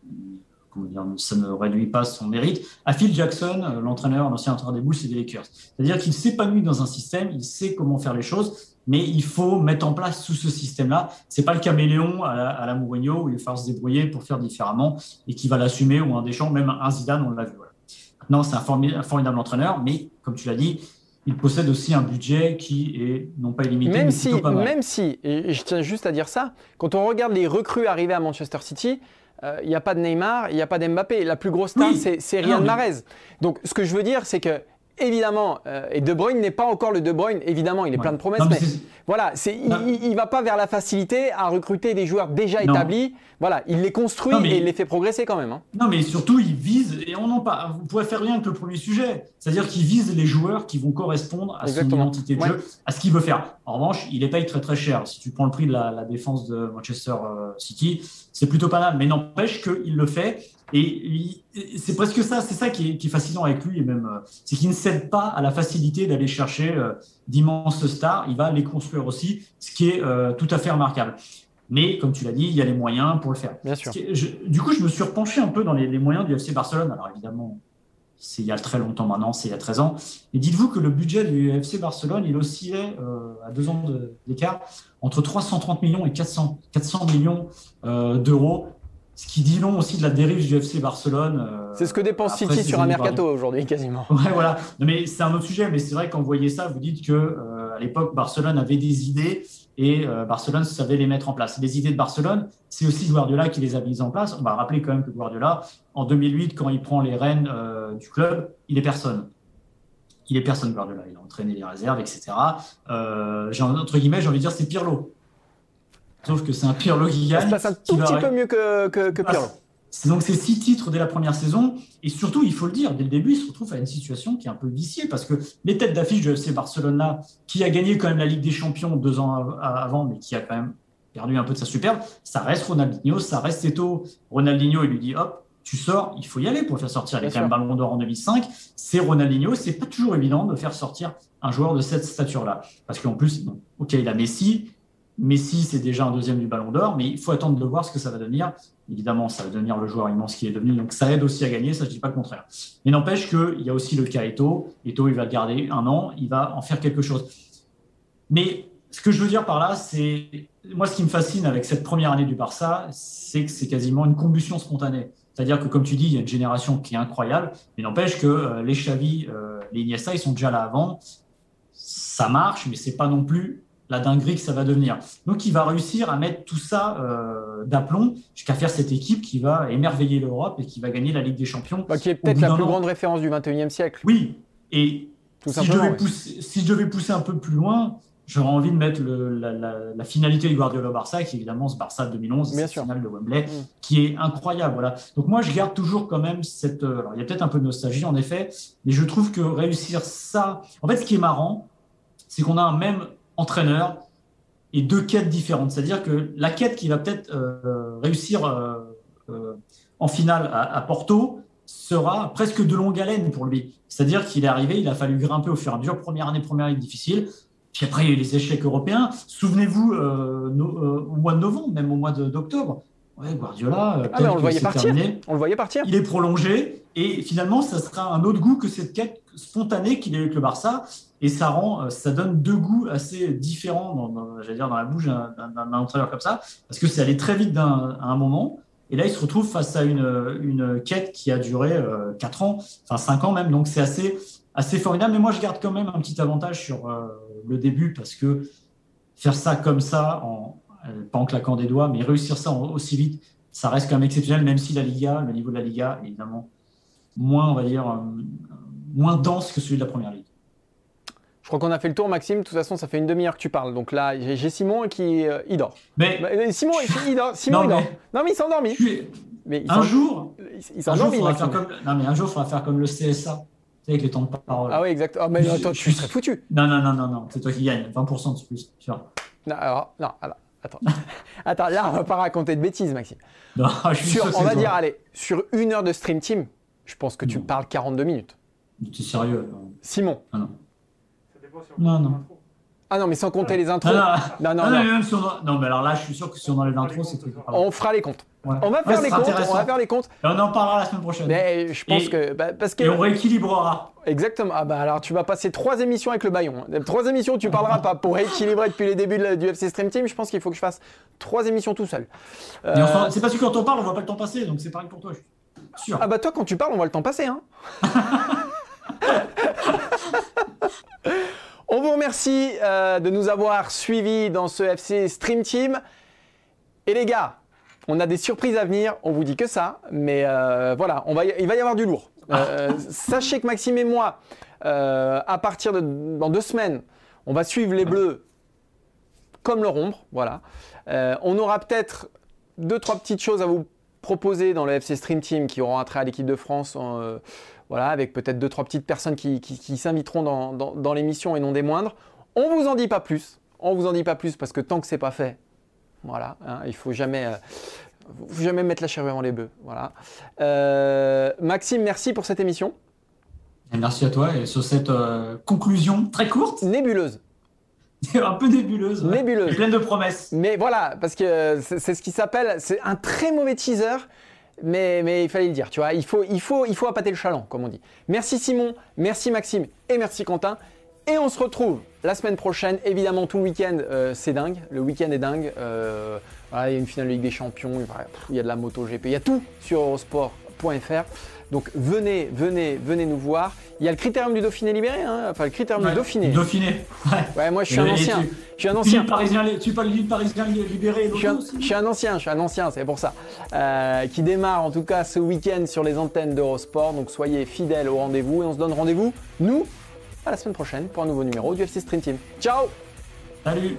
comment dire, ça ne réduit pas son mérite, à Phil Jackson, euh, l'entraîneur, l'ancien entraîneur des Bulls et des Lakers. C'est-à-dire qu'il s'épanouit dans un système, il sait comment faire les choses, mais il faut mettre en place tout ce système-là. C'est pas le caméléon à la, à la Mourinho où il va falloir se débrouiller pour faire différemment et qui va l'assumer ou un Deschamps, même un Zidane, on l'a vu. Maintenant, c'est un formidable entraîneur, mais comme tu l'as dit, il possède aussi un budget qui est non pas illimité, même mais si, pas mal. Même si, et je tiens juste à dire ça, quand on regarde les recrues arrivées à Manchester City, euh, il n'y a pas de Neymar, il n'y a pas d'Mbappé. La plus grosse star, c'est Riyad Mahrez. Donc, ce que je veux dire, c'est que évidemment, euh, et De Bruyne n'est pas encore le De Bruyne, évidemment, il est plein de promesses, mais, voilà, il ne va pas vers la facilité à recruter des joueurs déjà établis. Voilà, il les construit et il les fait progresser quand même. Hein. Non, mais surtout, il vise, et on en parle, vous pouvez faire rien que le premier sujet, c'est-à-dire qu'il vise les joueurs qui vont correspondre à son identité de jeu, à ce qu'il veut faire. En revanche, il les paye très très cher. Si tu prends le prix de la, défense de Manchester euh, City, c'est plutôt pas mal, mais n'empêche qu'il le fait et c'est presque ça, c'est ça qui est, fascinant avec lui, et même, euh, c'est qu'il ne cède pas à la facilité d'aller chercher euh, d'immenses stars. Il va les construire aussi, ce qui est euh, tout à fait remarquable. Mais comme tu l'as dit, il y a les moyens pour le faire. Bien sûr. du coup, je me suis repenché un peu dans les, moyens du FC Barcelone. Alors évidemment, c'est il y a très longtemps maintenant, c'est il y a 13 ans. Et dites-vous que le budget du FC Barcelone, il oscillait à deux ans d'écart entre 330 millions et 400, 400 millions d'euros ce qui dit long aussi de la dérive du FC Barcelone. Euh, c'est ce que dépense City sur un mercato aujourd'hui, quasiment. Ouais, voilà. mais c'est un autre sujet. Mais c'est vrai, quand vous voyez ça, vous dites que euh, à l'époque, Barcelone avait des idées et euh, Barcelone savait les mettre en place. Les idées de Barcelone, c'est aussi Guardiola qui les a mises en place. On va rappeler quand même que Guardiola, en 2008, quand il prend les rênes du club, il est personne. Il est personne, Guardiola. Il a entraîné les réserves, etc. j'ai entre guillemets, j'ai envie de dire, c'est Pirlo. Sauf que c'est un Pirlo qui gagne. Ça se passe un tout petit peu mieux que, que, que Pirlo. Donc c'est six titres dès la première saison. Et surtout, il faut le dire, dès le début, il se retrouve à une situation qui est un peu viciée parce que les têtes d'affiche du FC Barcelona, qui a gagné quand même la Ligue des Champions deux ans avant, mais qui a quand même perdu un peu de sa superbe, ça reste Ronaldinho, ça reste Eto. Ronaldinho, il lui dit hop, tu sors, il faut y aller pour le faire sortir. Il est quand même Ballon d'Or en 2005. C'est Ronaldinho. C'est pas toujours évident de faire sortir un joueur de cette stature-là. Parce qu'en plus, ok, il a Messi, Messi, c'est déjà un deuxième du Ballon d'Or, mais il faut attendre de voir ce que ça va devenir. Évidemment, ça va devenir le joueur immense qui est devenu, donc ça aide aussi à gagner, ça je dis pas le contraire. Mais n'empêche qu'il y a aussi le cas Eto. Eto, il va garder un an, il va en faire quelque chose. Mais ce que je veux dire par là, c'est moi ce qui me fascine avec cette première année du Barça, c'est que c'est quasiment une combustion spontanée. C'est-à-dire que, comme tu dis, il y a une génération qui est incroyable, mais n'empêche que euh, les Xavi, euh, les Iniesta, ils sont déjà là avant. Ça marche, mais c'est pas non plus la dinguerie que ça va devenir. Donc, il va réussir à mettre tout ça euh, d'aplomb jusqu'à faire cette équipe qui va émerveiller l'Europe et qui va gagner la Ligue des Champions. Bah, qui est peut-être la plus grande référence du 21e siècle. Oui, et si, je devais pousser, si je devais pousser un peu plus loin, j'aurais envie de mettre la, finalité du Guardiola-Barça, qui est évidemment ce Barça 2011, cette finale de Wembley, mm. qui est incroyable. Voilà. Donc moi, je garde toujours quand même cette... Euh, alors, il y a peut-être un peu de nostalgie, en effet, mais je trouve que réussir ça... En fait, ce qui est marrant, c'est qu'on a un même entraîneur et deux quêtes différentes. C'est-à-dire que la quête qui va peut-être euh, réussir euh, euh, en finale à, Porto sera presque de longue haleine pour lui. C'est-à-dire qu'il est arrivé, il a fallu grimper au fur et à mesure. Première année, première année difficile. Puis après, il y a eu les échecs européens. Souvenez-vous, au mois de novembre, même au mois d'octobre, ouais, Guardiola, ah, on le voyait partir. On le voyait partir. Il est prolongé et finalement, ça sera un autre goût que cette quête spontanée qu'il a eu avec le Barça et ça rend, euh, ça donne deux goûts assez différents, dans, j'allais dire, dans la bouche d'un entraîneur comme ça, parce que c'est allé très vite à un moment, et là il se retrouve face à une, une quête qui a duré euh, quatre ans, enfin cinq ans même, donc c'est assez, assez formidable. Mais moi je garde quand même un petit avantage sur euh, le début, parce que faire ça comme ça, en, pas en claquant des doigts, mais réussir ça aussi vite, ça reste quand même exceptionnel, même si la Liga, le niveau de la Liga est évidemment moins, on va dire, moins dense que celui de la première ligue. Je crois qu'on a fait le tour, Maxime. De toute façon, ça fait une demi-heure que tu parles. Donc là, j'ai Simon qui euh, il dort. Mais bah, euh, Simon, il, dort. Simon, il dort. Non, mais il s'est endormi. Mais un jour, il s'est endormi. Comme... Non, mais un jour, il faudra faire comme le CSA. avec les temps de parole. Ah oui, exact. Ah, mais attends, tu serais foutu. Non, non, non, non, non. C'est toi qui gagne. 20% de plus. Tu vois. Non, alors, non, alors, attends. attends, là, on va pas raconter de bêtises, Maxime. Non, je suis sur, on va dire, allez, sur une heure de stream team, je pense que tu parles 42 minutes. Tu es sérieux Simon. Ah non. Non, non. Ah non, mais sans compter les intros. Ah, non, non, non. non. mais alors là, je suis sûr que si on enlève l'intro, c'est tout. On fera les comptes. On va faire les comptes. On va faire les comptes. Et on en parlera la semaine prochaine. Mais je pense que, bah, parce que. Et on rééquilibrera. Exactement. Ah bah alors tu vas passer trois émissions avec le Bayon. Trois émissions, tu parleras pas pour rééquilibrer depuis les débuts du FC Stream Team. Je pense qu'il faut que je fasse trois émissions tout seul. Euh... C'est parce que quand on parle, on voit pas le temps passer, donc c'est pareil pour toi. Je suis sûr. Ah bah toi, quand tu parles, on voit le temps passer, hein. On vous remercie euh, de nous avoir suivis dans ce FC Stream Team. Et les gars, on a des surprises à venir. On vous dit que ça, mais euh, voilà, on va il va y avoir du lourd. Euh, sachez que Maxime et moi, à partir de dans deux semaines, on va suivre les Bleus comme leur ombre. Voilà. on aura peut-être deux trois petites choses à vous proposer dans le FC Stream Team qui auront attrait à l'équipe de France. Voilà, avec peut-être deux, trois petites personnes qui, s'inviteront dans, l'émission et non des moindres. On vous en dit pas plus. On vous en dit pas plus parce que tant que c'est pas fait, voilà, hein, il faut jamais, euh, faut jamais mettre la charrue avant les bœufs. Voilà. Euh, Maxime, merci pour cette émission. merci à toi et sur cette euh, conclusion très courte. Nébuleuse. un peu nébuleuse. Nébuleuse. pleine de promesses. Mais voilà, parce que c'est ce qui s'appelle, c'est un très mauvais teaser mais, il fallait le dire, tu vois. Il faut, il, appâter le chaland, comme on dit. Merci Simon, merci Maxime et merci Quentin. Et on se retrouve la semaine prochaine, évidemment, tout le week-end, euh, c'est dingue. Le week-end est dingue. Euh, il y a une finale de Ligue des Champions, il y a de la moto GP, il y a tout sur eurosport.fr. Donc venez, venez, venez nous voir. Il y a le critérium du Dauphiné libéré, hein enfin le critérium du Dauphiné. Dauphiné. Ouais. ouais moi je suis un ancien. Tu, je suis un ancien. Parisien, tu parles du parisien libéré. Je suis, un, je suis un ancien, je suis un ancien, c'est pour ça. Euh, qui démarre en tout cas ce week-end sur les antennes d'Eurosport. Donc soyez fidèles au rendez-vous et on se donne rendez-vous, nous, à la semaine prochaine pour un nouveau numéro du FC Stream Team. Ciao Salut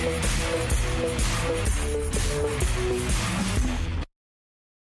Thank you. Thank you.